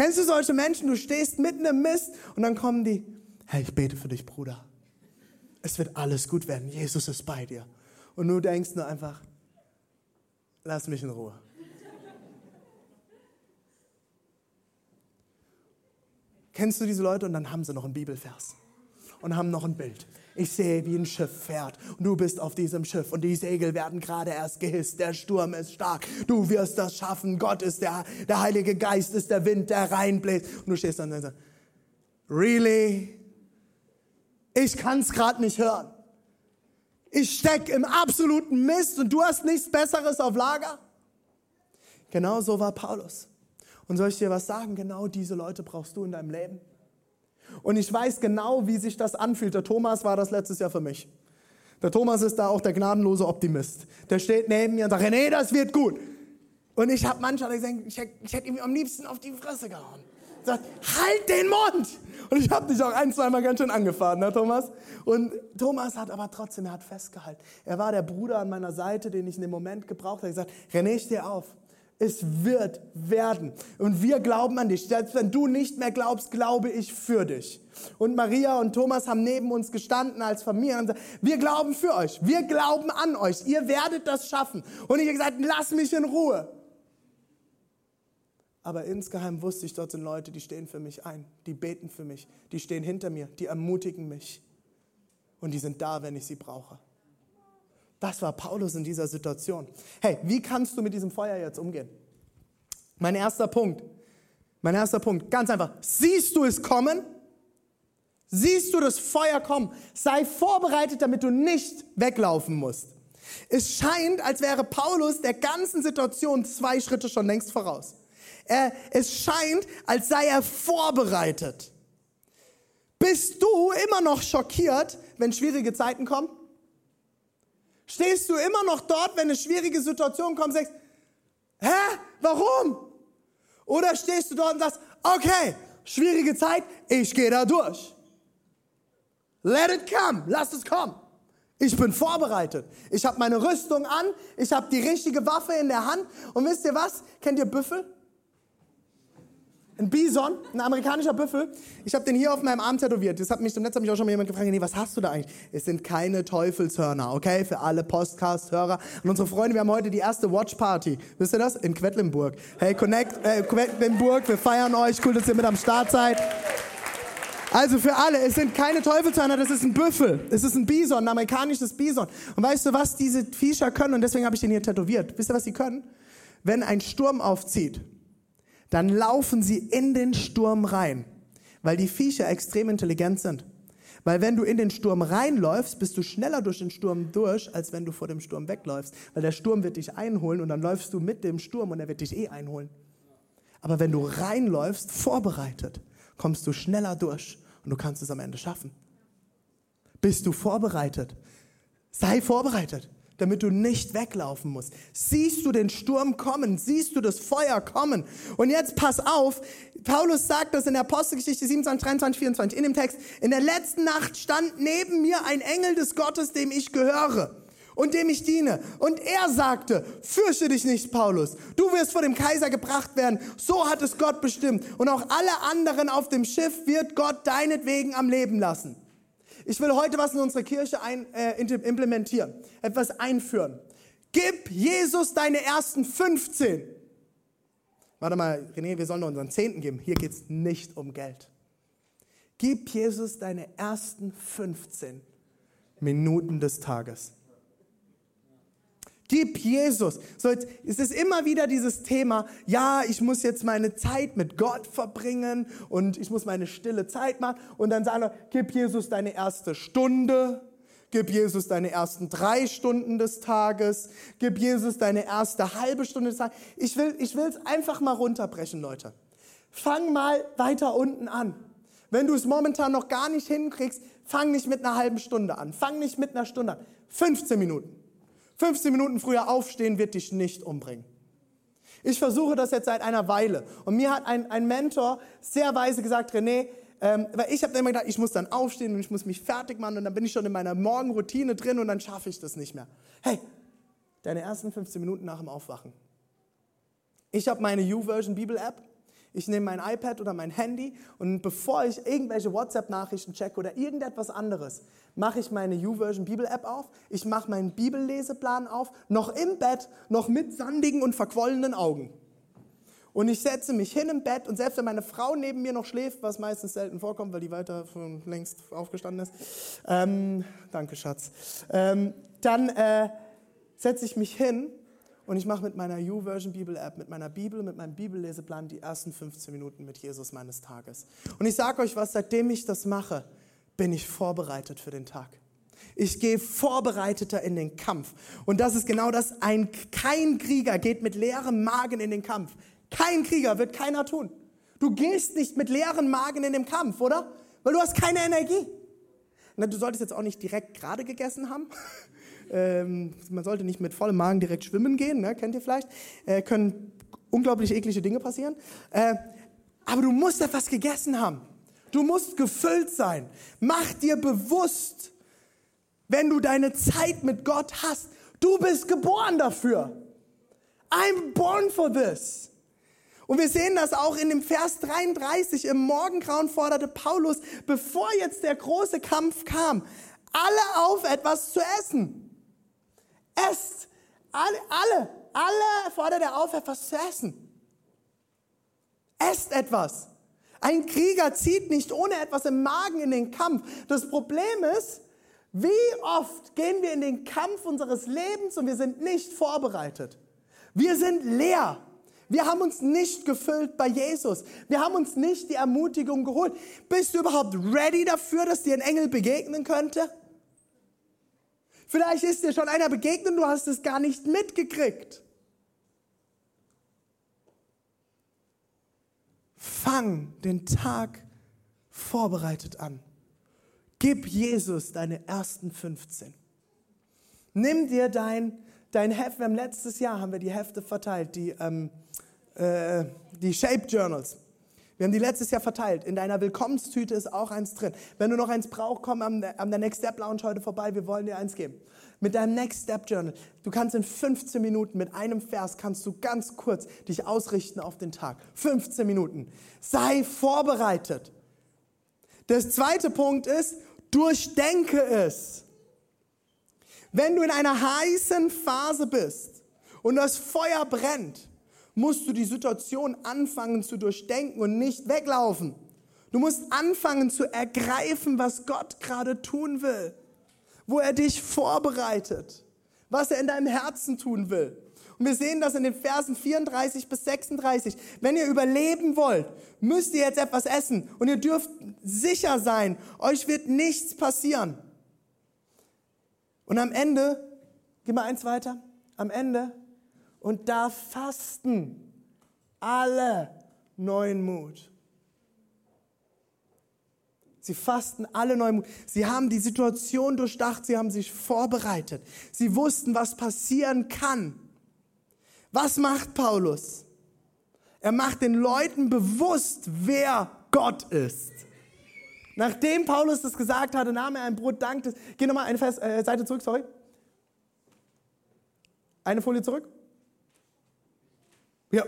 Kennst du solche Menschen? Du stehst mitten im Mist und dann kommen die, hey, ich bete für dich, Bruder. Es wird alles gut werden. Jesus ist bei dir. Und du denkst nur einfach, lass mich in Ruhe. Kennst du diese Leute? Und dann haben sie noch einen Bibelvers und haben noch ein Bild. Ich sehe, wie ein Schiff fährt und du bist auf diesem Schiff und die Segel werden gerade erst gehisst. Der Sturm ist stark. Du wirst das schaffen. Gott ist der, der Heilige Geist ist der Wind, der reinbläst. Und du stehst dann und sagst, really? Ich kann es gerade nicht hören. Ich steck im absoluten Mist und du hast nichts Besseres auf Lager. Genau so war Paulus. Und soll ich dir was sagen? Genau diese Leute brauchst du in deinem Leben. Und ich weiß genau, wie sich das anfühlt. Der Thomas war das letztes Jahr für mich. Der Thomas ist da auch der gnadenlose Optimist. Der steht neben mir und sagt, nee, das wird gut. Und ich habe manchmal gesagt, ich, hätte ihm am liebsten auf die Fresse gehauen. Sagt, halt den Mund! Und ich habe dich auch ein, zweimal ganz schön angefahren, ne, Thomas? Und Thomas hat aber trotzdem, er hat festgehalten. Er war der Bruder an meiner Seite, den ich in dem Moment gebraucht habe. Er hat gesagt, René, steh auf. Es wird werden. Und wir glauben an dich. Selbst wenn du nicht mehr glaubst, glaube ich für dich. Und Maria und Thomas haben neben uns gestanden als Familie und gesagt, wir glauben für euch. Wir glauben an euch. Ihr werdet das schaffen. Und ich habe gesagt, lass mich in Ruhe. Aber insgeheim wusste ich, dort sind Leute, die stehen für mich ein, die beten für mich, die stehen hinter mir, die ermutigen mich. Und die sind da, wenn ich sie brauche. Das war Paulus in dieser Situation. Hey, wie kannst du mit diesem Feuer jetzt umgehen? Mein erster Punkt, mein erster Punkt, ganz einfach. Siehst du es kommen? Siehst du das Feuer kommen? Sei vorbereitet, damit du nicht weglaufen musst. Es scheint, als wäre Paulus der ganzen Situation zwei Schritte schon längst voraus. Er, es scheint, als sei er vorbereitet. Bist du immer noch schockiert, wenn schwierige Zeiten kommen? Stehst du immer noch dort, wenn eine schwierige Situation kommt sagst, hä, warum? Oder stehst du dort und sagst, okay, schwierige Zeit, ich gehe da durch. Let it come, lass es kommen. Ich bin vorbereitet. Ich habe meine Rüstung an, ich habe die richtige Waffe in der Hand. Und wisst ihr was? Kennt ihr Büffel? Ein Bison, ein amerikanischer Büffel. Ich habe den hier auf meinem Arm tätowiert. Das hat mich, zum letzten hat mich auch schon mal jemand gefragt, nee, was hast du da eigentlich? Es sind keine Teufelshörner, okay? Für alle Podcast-Hörer und unsere Freunde, wir haben heute die erste Watch Party. Wisst ihr das? In Quedlinburg. Hey, Connect, äh, Quedlinburg, wir feiern euch. Cool, dass ihr mit am Start seid. Also für alle, es sind keine Teufelshörner, das ist ein Büffel. Es ist ein Bison, ein amerikanisches Bison. Und weißt du, was diese Viecher können? Und deswegen habe ich den hier tätowiert. Wisst ihr, was sie können? Wenn ein Sturm aufzieht, dann laufen sie in den Sturm rein, weil die Viecher extrem intelligent sind. Weil wenn du in den Sturm reinläufst, bist du schneller durch den Sturm durch, als wenn du vor dem Sturm wegläufst. Weil der Sturm wird dich einholen und dann läufst du mit dem Sturm und er wird dich eh einholen. Aber wenn du reinläufst, vorbereitet, kommst du schneller durch und du kannst es am Ende schaffen. Bist du vorbereitet? Sei vorbereitet damit du nicht weglaufen musst. Siehst du den Sturm kommen? Siehst du das Feuer kommen? Und jetzt pass auf, Paulus sagt das in der Apostelgeschichte 27, 23, 24 in dem Text. In der letzten Nacht stand neben mir ein Engel des Gottes, dem ich gehöre und dem ich diene. Und er sagte, fürchte dich nicht, Paulus. Du wirst vor dem Kaiser gebracht werden. So hat es Gott bestimmt. Und auch alle anderen auf dem Schiff wird Gott deinetwegen am Leben lassen. Ich will heute was in unsere Kirche ein, äh, implementieren, etwas einführen. Gib Jesus deine ersten 15. Warte mal, René, wir sollen unseren Zehnten geben. Hier geht es nicht um Geld. Gib Jesus deine ersten 15 Minuten des Tages. Gib Jesus. So, jetzt, es ist immer wieder dieses Thema, ja, ich muss jetzt meine Zeit mit Gott verbringen und ich muss meine stille Zeit machen. Und dann sagen wir, gib Jesus deine erste Stunde, gib Jesus deine ersten drei Stunden des Tages, gib Jesus deine erste halbe Stunde des Tages. Ich will ich es einfach mal runterbrechen, Leute. Fang mal weiter unten an. Wenn du es momentan noch gar nicht hinkriegst, fang nicht mit einer halben Stunde an. Fang nicht mit einer Stunde an. 15 Minuten. 15 Minuten früher aufstehen wird dich nicht umbringen. Ich versuche das jetzt seit einer Weile. Und mir hat ein, ein Mentor sehr weise gesagt, René, ähm, weil ich habe immer gedacht, ich muss dann aufstehen und ich muss mich fertig machen und dann bin ich schon in meiner Morgenroutine drin und dann schaffe ich das nicht mehr. Hey, deine ersten 15 Minuten nach dem Aufwachen. Ich habe meine U-Version Bibel-App. Ich nehme mein iPad oder mein Handy und bevor ich irgendwelche WhatsApp-Nachrichten checke oder irgendetwas anderes, mache ich meine YouVersion Bibel-App auf, ich mache meinen Bibelleseplan auf, noch im Bett, noch mit sandigen und verquollenen Augen. Und ich setze mich hin im Bett und selbst wenn meine Frau neben mir noch schläft, was meistens selten vorkommt, weil die weiter von längst aufgestanden ist, ähm, danke Schatz, ähm, dann äh, setze ich mich hin und ich mache mit meiner YouVersion Bibel App, mit meiner Bibel, mit meinem Bibelleseplan die ersten 15 Minuten mit Jesus meines Tages. Und ich sage euch was, seitdem ich das mache, bin ich vorbereitet für den Tag. Ich gehe vorbereiteter in den Kampf. Und das ist genau das. Ein, kein Krieger geht mit leerem Magen in den Kampf. Kein Krieger wird keiner tun. Du gehst nicht mit leeren Magen in den Kampf, oder? Weil du hast keine Energie. Na, du solltest jetzt auch nicht direkt gerade gegessen haben. ähm, man sollte nicht mit vollem Magen direkt schwimmen gehen, ne? kennt ihr vielleicht. Äh, können unglaublich eklige Dinge passieren. Äh, aber du musst etwas gegessen haben. Du musst gefüllt sein. Mach dir bewusst, wenn du deine Zeit mit Gott hast, du bist geboren dafür. I'm born for this. Und wir sehen das auch in dem Vers 33. Im Morgengrauen forderte Paulus, bevor jetzt der große Kampf kam, alle auf etwas zu essen. Esst. Alle, alle, alle fordert er auf, etwas zu essen. Esst etwas. Ein Krieger zieht nicht ohne etwas im Magen in den Kampf. Das Problem ist, wie oft gehen wir in den Kampf unseres Lebens und wir sind nicht vorbereitet. Wir sind leer. Wir haben uns nicht gefüllt bei Jesus. Wir haben uns nicht die Ermutigung geholt. Bist du überhaupt ready dafür, dass dir ein Engel begegnen könnte? Vielleicht ist dir schon einer begegnet und du hast es gar nicht mitgekriegt. Fang den Tag vorbereitet an. Gib Jesus deine ersten 15. Nimm dir dein, dein Heft. Wir haben letztes Jahr haben wir die Hefte verteilt, die, ähm, äh, die Shape Journals. Wir haben die letztes Jahr verteilt. In deiner Willkommenstüte ist auch eins drin. Wenn du noch eins brauchst, komm am, am der Next Step Lounge heute vorbei. Wir wollen dir eins geben. Mit deinem Next Step Journal. Du kannst in 15 Minuten mit einem Vers kannst du ganz kurz dich ausrichten auf den Tag. 15 Minuten. Sei vorbereitet. Der zweite Punkt ist, durchdenke es. Wenn du in einer heißen Phase bist und das Feuer brennt, musst du die Situation anfangen zu durchdenken und nicht weglaufen. Du musst anfangen zu ergreifen, was Gott gerade tun will, wo er dich vorbereitet, was er in deinem Herzen tun will. Und wir sehen das in den Versen 34 bis 36. Wenn ihr überleben wollt, müsst ihr jetzt etwas essen und ihr dürft sicher sein, euch wird nichts passieren. Und am Ende, geh mal eins weiter, am Ende und da fasten alle neuen Mut. Sie fasten alle neuen Mut. Sie haben die Situation durchdacht, sie haben sich vorbereitet. Sie wussten, was passieren kann. Was macht Paulus? Er macht den Leuten bewusst, wer Gott ist. Nachdem Paulus das gesagt hatte, nahm er ein Brot, dankte. Geh nochmal eine äh, Seite zurück, sorry. Eine Folie zurück. Ja.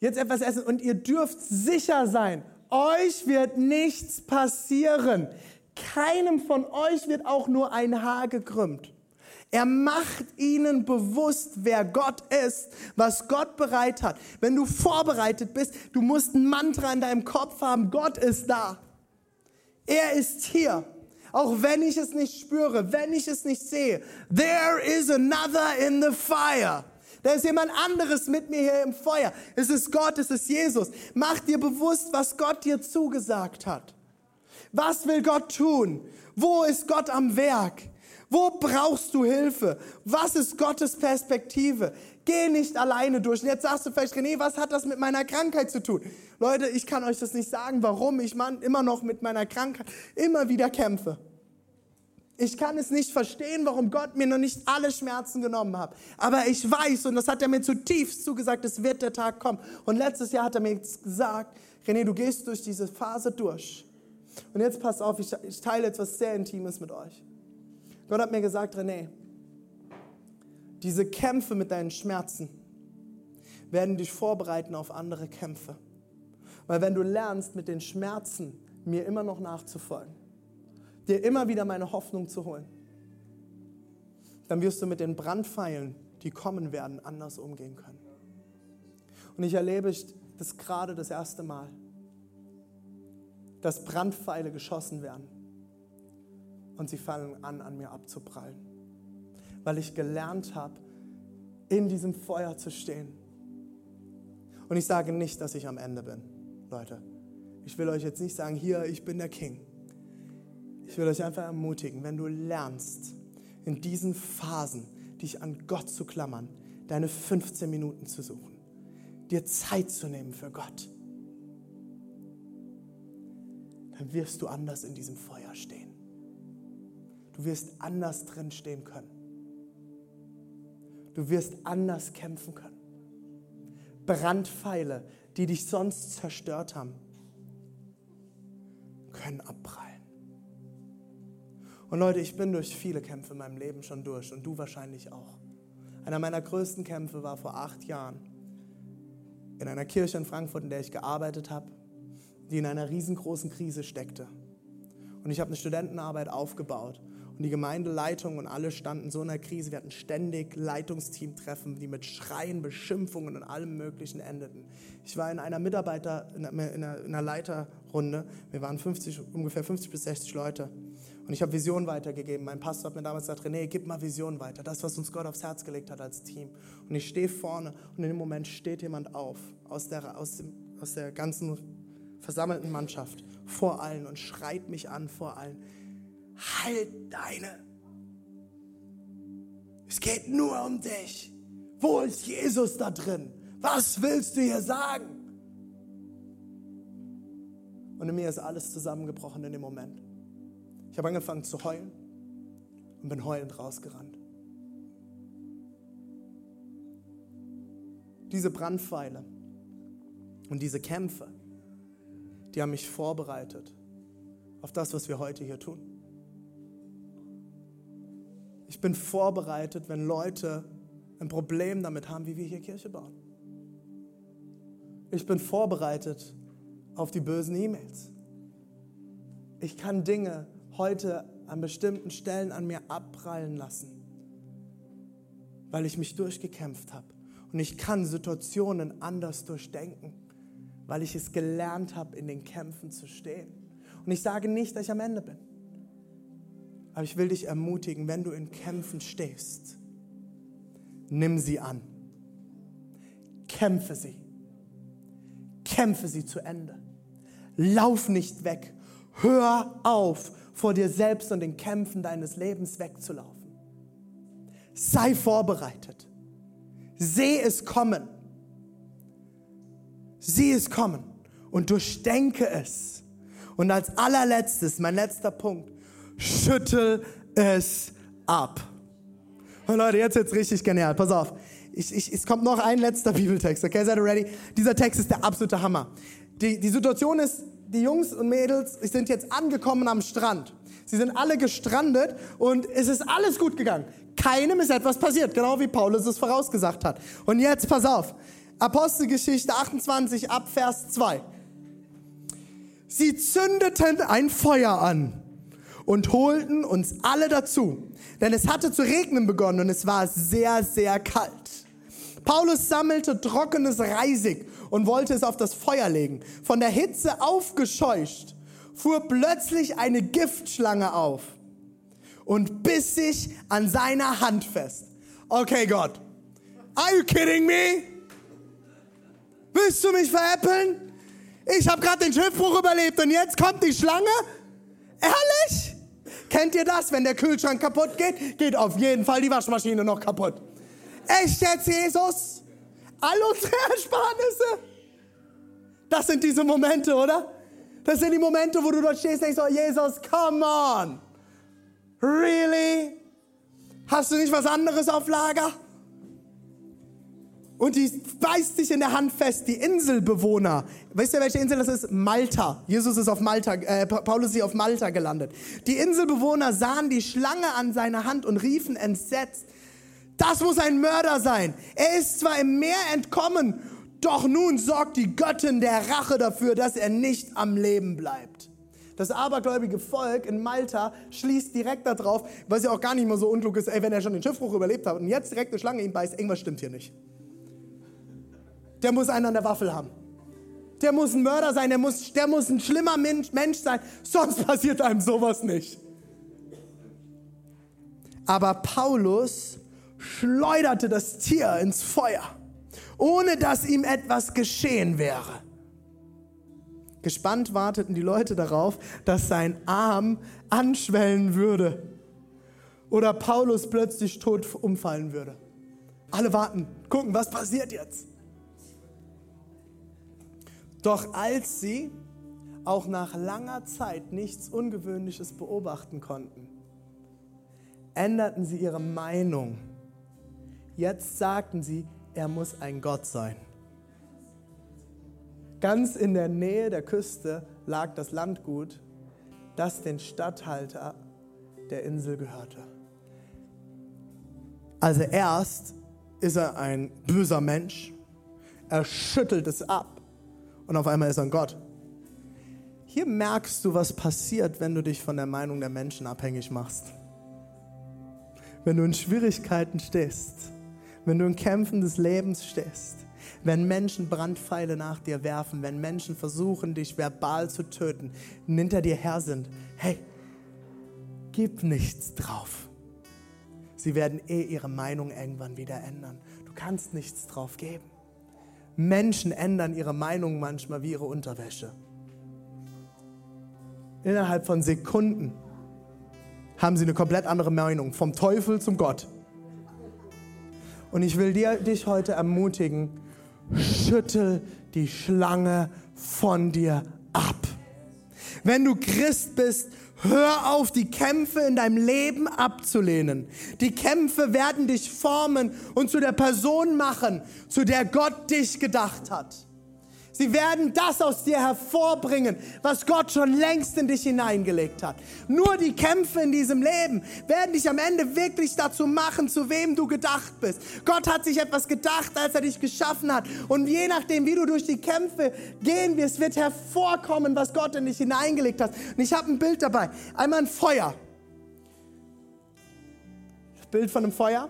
Jetzt etwas essen und ihr dürft sicher sein, euch wird nichts passieren. Keinem von euch wird auch nur ein Haar gekrümmt. Er macht ihnen bewusst, wer Gott ist, was Gott bereit hat. Wenn du vorbereitet bist, du musst ein Mantra in deinem Kopf haben, Gott ist da. Er ist hier. Auch wenn ich es nicht spüre, wenn ich es nicht sehe. There is another in the fire. Da ist jemand anderes mit mir hier im Feuer. Es ist Gott, es ist Jesus. Mach dir bewusst, was Gott dir zugesagt hat. Was will Gott tun? Wo ist Gott am Werk? Wo brauchst du Hilfe? Was ist Gottes Perspektive? Geh nicht alleine durch. Und jetzt sagst du vielleicht, René, was hat das mit meiner Krankheit zu tun? Leute, ich kann euch das nicht sagen, warum ich immer noch mit meiner Krankheit immer wieder kämpfe. Ich kann es nicht verstehen, warum Gott mir noch nicht alle Schmerzen genommen hat. Aber ich weiß, und das hat er mir zutiefst zugesagt, es wird der Tag kommen. Und letztes Jahr hat er mir gesagt, René, du gehst durch diese Phase durch. Und jetzt pass auf, ich, ich teile etwas sehr Intimes mit euch. Gott hat mir gesagt, René, diese Kämpfe mit deinen Schmerzen werden dich vorbereiten auf andere Kämpfe. Weil wenn du lernst, mit den Schmerzen mir immer noch nachzufolgen, dir immer wieder meine Hoffnung zu holen, dann wirst du mit den Brandpfeilen, die kommen werden, anders umgehen können. Und ich erlebe das gerade das erste Mal, dass Brandpfeile geschossen werden und sie fangen an, an mir abzuprallen, weil ich gelernt habe, in diesem Feuer zu stehen. Und ich sage nicht, dass ich am Ende bin, Leute. Ich will euch jetzt nicht sagen, hier, ich bin der King. Ich will euch einfach ermutigen, wenn du lernst, in diesen Phasen dich an Gott zu klammern, deine 15 Minuten zu suchen, dir Zeit zu nehmen für Gott, dann wirst du anders in diesem Feuer stehen. Du wirst anders drin stehen können. Du wirst anders kämpfen können. Brandpfeile, die dich sonst zerstört haben, können abprallen. Und Leute, ich bin durch viele Kämpfe in meinem Leben schon durch und du wahrscheinlich auch. Einer meiner größten Kämpfe war vor acht Jahren in einer Kirche in Frankfurt, in der ich gearbeitet habe, die in einer riesengroßen Krise steckte. Und ich habe eine Studentenarbeit aufgebaut. Und die Gemeindeleitung und alle standen so in der Krise. Wir hatten ständig Leitungsteamtreffen, die mit Schreien, Beschimpfungen und allem Möglichen endeten. Ich war in einer Mitarbeiter, in einer, in einer Leiterrunde. Wir waren 50, ungefähr 50 bis 60 Leute. Und ich habe Vision weitergegeben. Mein Pastor hat mir damals gesagt, René, gib mal Vision weiter. Das, was uns Gott aufs Herz gelegt hat als Team. Und ich stehe vorne und in dem Moment steht jemand auf aus der, aus, dem, aus der ganzen versammelten Mannschaft vor allen und schreit mich an vor allen. Halt deine. Es geht nur um dich. Wo ist Jesus da drin? Was willst du hier sagen? Und in mir ist alles zusammengebrochen in dem Moment. Ich habe angefangen zu heulen und bin heulend rausgerannt. Diese Brandpfeile und diese Kämpfe, die haben mich vorbereitet auf das, was wir heute hier tun. Ich bin vorbereitet, wenn Leute ein Problem damit haben, wie wir hier Kirche bauen. Ich bin vorbereitet auf die bösen E-Mails. Ich kann Dinge heute an bestimmten Stellen an mir abprallen lassen, weil ich mich durchgekämpft habe. Und ich kann Situationen anders durchdenken, weil ich es gelernt habe, in den Kämpfen zu stehen. Und ich sage nicht, dass ich am Ende bin. Aber ich will dich ermutigen, wenn du in Kämpfen stehst, nimm sie an. Kämpfe sie. Kämpfe sie zu Ende. Lauf nicht weg. Hör auf, vor dir selbst und den Kämpfen deines Lebens wegzulaufen. Sei vorbereitet. Seh es kommen. Sieh es kommen und durchdenke es. Und als allerletztes, mein letzter Punkt, schüttel es ab. Und Leute, jetzt wird's richtig genial. Pass auf. Ich, ich, es kommt noch ein letzter Bibeltext. Okay, seid ihr ready? Dieser Text ist der absolute Hammer. Die, die Situation ist, die Jungs und Mädels sind jetzt angekommen am Strand. Sie sind alle gestrandet und es ist alles gut gegangen. Keinem ist etwas passiert, genau wie Paulus es vorausgesagt hat. Und jetzt pass auf. Apostelgeschichte 28 ab Vers 2. Sie zündeten ein Feuer an und holten uns alle dazu, denn es hatte zu regnen begonnen und es war sehr, sehr kalt. Paulus sammelte trockenes Reisig und wollte es auf das Feuer legen. Von der Hitze aufgescheucht, fuhr plötzlich eine Giftschlange auf und biss sich an seiner Hand fest. Okay, Gott. Are you kidding me? Willst du mich veräppeln? Ich habe gerade den Schiffbruch überlebt und jetzt kommt die Schlange? Ehrlich? Kennt ihr das? Wenn der Kühlschrank kaputt geht, geht auf jeden Fall die Waschmaschine noch kaputt. Echt jetzt, Jesus? All unsere Ersparnisse? Das sind diese Momente, oder? Das sind die Momente, wo du dort stehst und denkst, oh Jesus, come on. Really? Hast du nicht was anderes auf Lager? Und die beißt sich in der Hand fest, die Inselbewohner. Weißt du, welche Insel das ist? Malta. Jesus ist auf Malta, äh, Paulus ist auf Malta gelandet. Die Inselbewohner sahen die Schlange an seiner Hand und riefen entsetzt, das muss ein Mörder sein. Er ist zwar im Meer entkommen, doch nun sorgt die Göttin der Rache dafür, dass er nicht am Leben bleibt. Das abergläubige Volk in Malta schließt direkt darauf, was ja auch gar nicht mal so unklug ist, ey, wenn er schon den Schiffbruch überlebt hat und jetzt direkt eine Schlange ihn beißt, irgendwas stimmt hier nicht. Der muss einen an der Waffel haben. Der muss ein Mörder sein, der muss, der muss ein schlimmer Mensch, Mensch sein, sonst passiert einem sowas nicht. Aber Paulus schleuderte das Tier ins Feuer, ohne dass ihm etwas geschehen wäre. Gespannt warteten die Leute darauf, dass sein Arm anschwellen würde oder Paulus plötzlich tot umfallen würde. Alle warten, gucken, was passiert jetzt. Doch als sie auch nach langer Zeit nichts Ungewöhnliches beobachten konnten, änderten sie ihre Meinung. Jetzt sagten sie, er muss ein Gott sein. Ganz in der Nähe der Küste lag das Landgut, das den Statthalter der Insel gehörte. Also erst ist er ein böser Mensch. Er schüttelt es ab und auf einmal ist er ein Gott. Hier merkst du, was passiert, wenn du dich von der Meinung der Menschen abhängig machst. Wenn du in Schwierigkeiten stehst, wenn du in Kämpfen des Lebens stehst, wenn Menschen Brandpfeile nach dir werfen, wenn Menschen versuchen, dich verbal zu töten, hinter dir her sind, hey, gib nichts drauf. Sie werden eh ihre Meinung irgendwann wieder ändern. Du kannst nichts drauf geben. Menschen ändern ihre Meinung manchmal wie ihre Unterwäsche. Innerhalb von Sekunden haben sie eine komplett andere Meinung, vom Teufel zum Gott. Und ich will dir, dich heute ermutigen, schüttel die Schlange von dir ab. Wenn du Christ bist, hör auf, die Kämpfe in deinem Leben abzulehnen. Die Kämpfe werden dich formen und zu der Person machen, zu der Gott dich gedacht hat. Sie werden das aus dir hervorbringen, was Gott schon längst in dich hineingelegt hat. Nur die Kämpfe in diesem Leben werden dich am Ende wirklich dazu machen, zu wem du gedacht bist. Gott hat sich etwas gedacht, als er dich geschaffen hat. Und je nachdem, wie du durch die Kämpfe gehen wirst, wird hervorkommen, was Gott in dich hineingelegt hat. Und ich habe ein Bild dabei. Einmal ein Feuer. Bild von einem Feuer?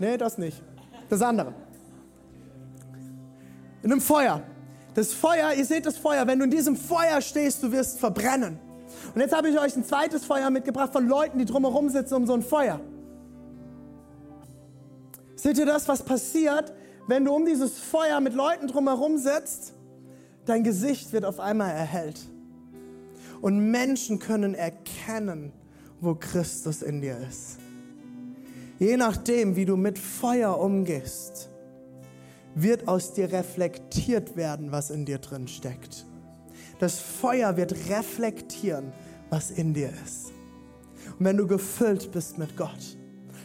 Nee, das nicht. Das andere in einem Feuer. Das Feuer, ihr seht das Feuer, wenn du in diesem Feuer stehst, du wirst verbrennen. Und jetzt habe ich euch ein zweites Feuer mitgebracht von Leuten, die drumherum sitzen um so ein Feuer. Seht ihr das, was passiert, wenn du um dieses Feuer mit Leuten drumherum sitzt? Dein Gesicht wird auf einmal erhellt. Und Menschen können erkennen, wo Christus in dir ist. Je nachdem, wie du mit Feuer umgehst, wird aus dir reflektiert werden, was in dir drin steckt. Das Feuer wird reflektieren, was in dir ist. Und wenn du gefüllt bist mit Gott,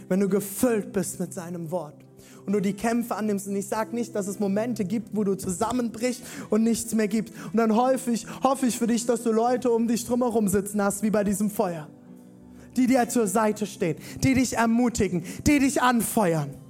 wenn du gefüllt bist mit seinem Wort und du die Kämpfe annimmst, und ich sage nicht, dass es Momente gibt, wo du zusammenbrichst und nichts mehr gibt. Und dann häufig hoffe ich für dich, dass du Leute um dich drumherum sitzen hast, wie bei diesem Feuer, die dir zur Seite stehen, die dich ermutigen, die dich anfeuern.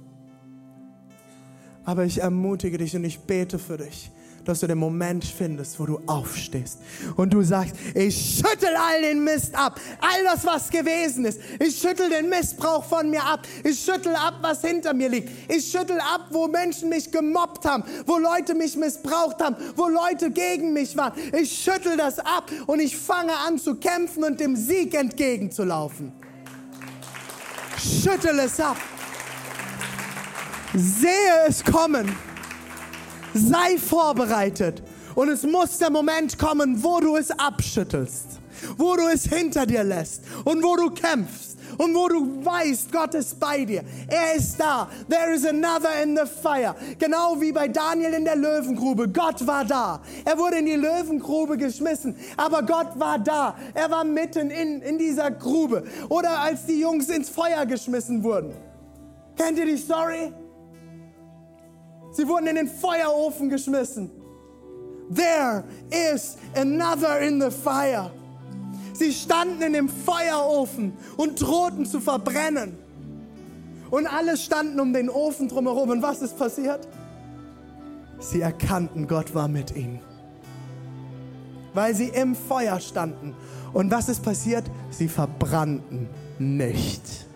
Aber ich ermutige dich und ich bete für dich, dass du den Moment findest, wo du aufstehst und du sagst, ich schüttel all den Mist ab, all das, was gewesen ist. Ich schüttel den Missbrauch von mir ab. Ich schüttel ab, was hinter mir liegt. Ich schüttel ab, wo Menschen mich gemobbt haben, wo Leute mich missbraucht haben, wo Leute gegen mich waren. Ich schüttel das ab und ich fange an zu kämpfen und dem Sieg entgegenzulaufen. Schüttel es ab. Sehe es kommen. Sei vorbereitet. Und es muss der Moment kommen, wo du es abschüttelst, wo du es hinter dir lässt und wo du kämpfst und wo du weißt, Gott ist bei dir. Er ist da. There is another in the fire. Genau wie bei Daniel in der Löwengrube. Gott war da. Er wurde in die Löwengrube geschmissen, aber Gott war da. Er war mitten in, in dieser Grube. Oder als die Jungs ins Feuer geschmissen wurden. Kennt ihr die Story? Sie wurden in den Feuerofen geschmissen. There is another in the fire. Sie standen in dem Feuerofen und drohten zu verbrennen. Und alle standen um den Ofen drumherum. Und was ist passiert? Sie erkannten, Gott war mit ihnen. Weil sie im Feuer standen. Und was ist passiert? Sie verbrannten nicht.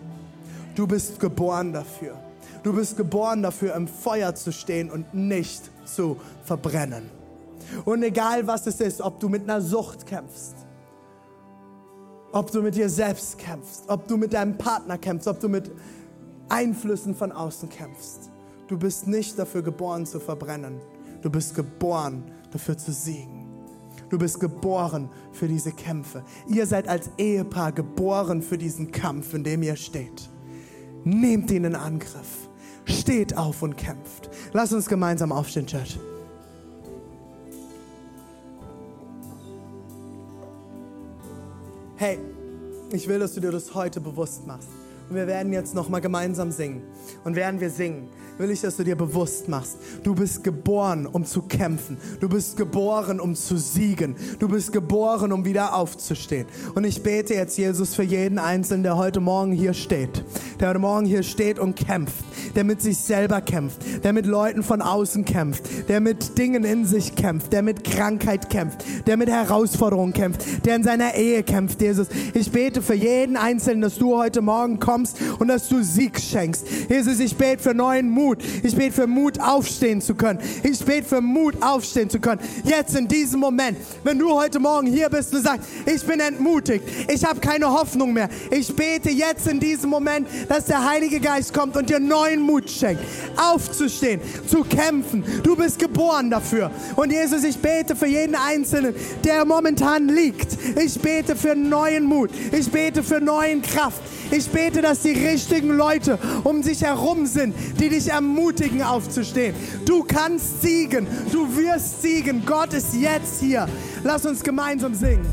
Du bist geboren dafür. Du bist geboren dafür, im Feuer zu stehen und nicht zu verbrennen. Und egal was es ist, ob du mit einer Sucht kämpfst, ob du mit dir selbst kämpfst, ob du mit deinem Partner kämpfst, ob du mit Einflüssen von außen kämpfst, du bist nicht dafür geboren zu verbrennen. Du bist geboren dafür zu siegen. Du bist geboren für diese Kämpfe. Ihr seid als Ehepaar geboren für diesen Kampf, in dem ihr steht. Nehmt ihn in Angriff steht auf und kämpft. Lass uns gemeinsam aufstehen, Church. Hey, ich will, dass du dir das heute bewusst machst. Und wir werden jetzt nochmal gemeinsam singen. Und während wir singen, will ich, dass du dir bewusst machst, du bist geboren, um zu kämpfen. Du bist geboren, um zu siegen. Du bist geboren, um wieder aufzustehen. Und ich bete jetzt, Jesus, für jeden Einzelnen, der heute Morgen hier steht, der heute Morgen hier steht und kämpft, der mit sich selber kämpft, der mit Leuten von außen kämpft, der mit Dingen in sich kämpft, der mit Krankheit kämpft, der mit Herausforderungen kämpft, der in seiner Ehe kämpft, Jesus. Ich bete für jeden Einzelnen, dass du heute Morgen kommst und dass du Sieg schenkst. Jesus, ich bete für neuen Mut Mut. Ich bete für Mut, aufstehen zu können. Ich bete für Mut, aufstehen zu können. Jetzt in diesem Moment, wenn du heute Morgen hier bist und sagst, ich bin entmutigt, ich habe keine Hoffnung mehr. Ich bete jetzt in diesem Moment, dass der Heilige Geist kommt und dir neuen Mut schenkt, aufzustehen, zu kämpfen. Du bist geboren dafür. Und Jesus, ich bete für jeden Einzelnen, der momentan liegt. Ich bete für neuen Mut. Ich bete für neuen Kraft. Ich bete, dass die richtigen Leute um sich herum sind, die dich ermutigen aufzustehen. Du kannst siegen, du wirst siegen. Gott ist jetzt hier. Lass uns gemeinsam singen.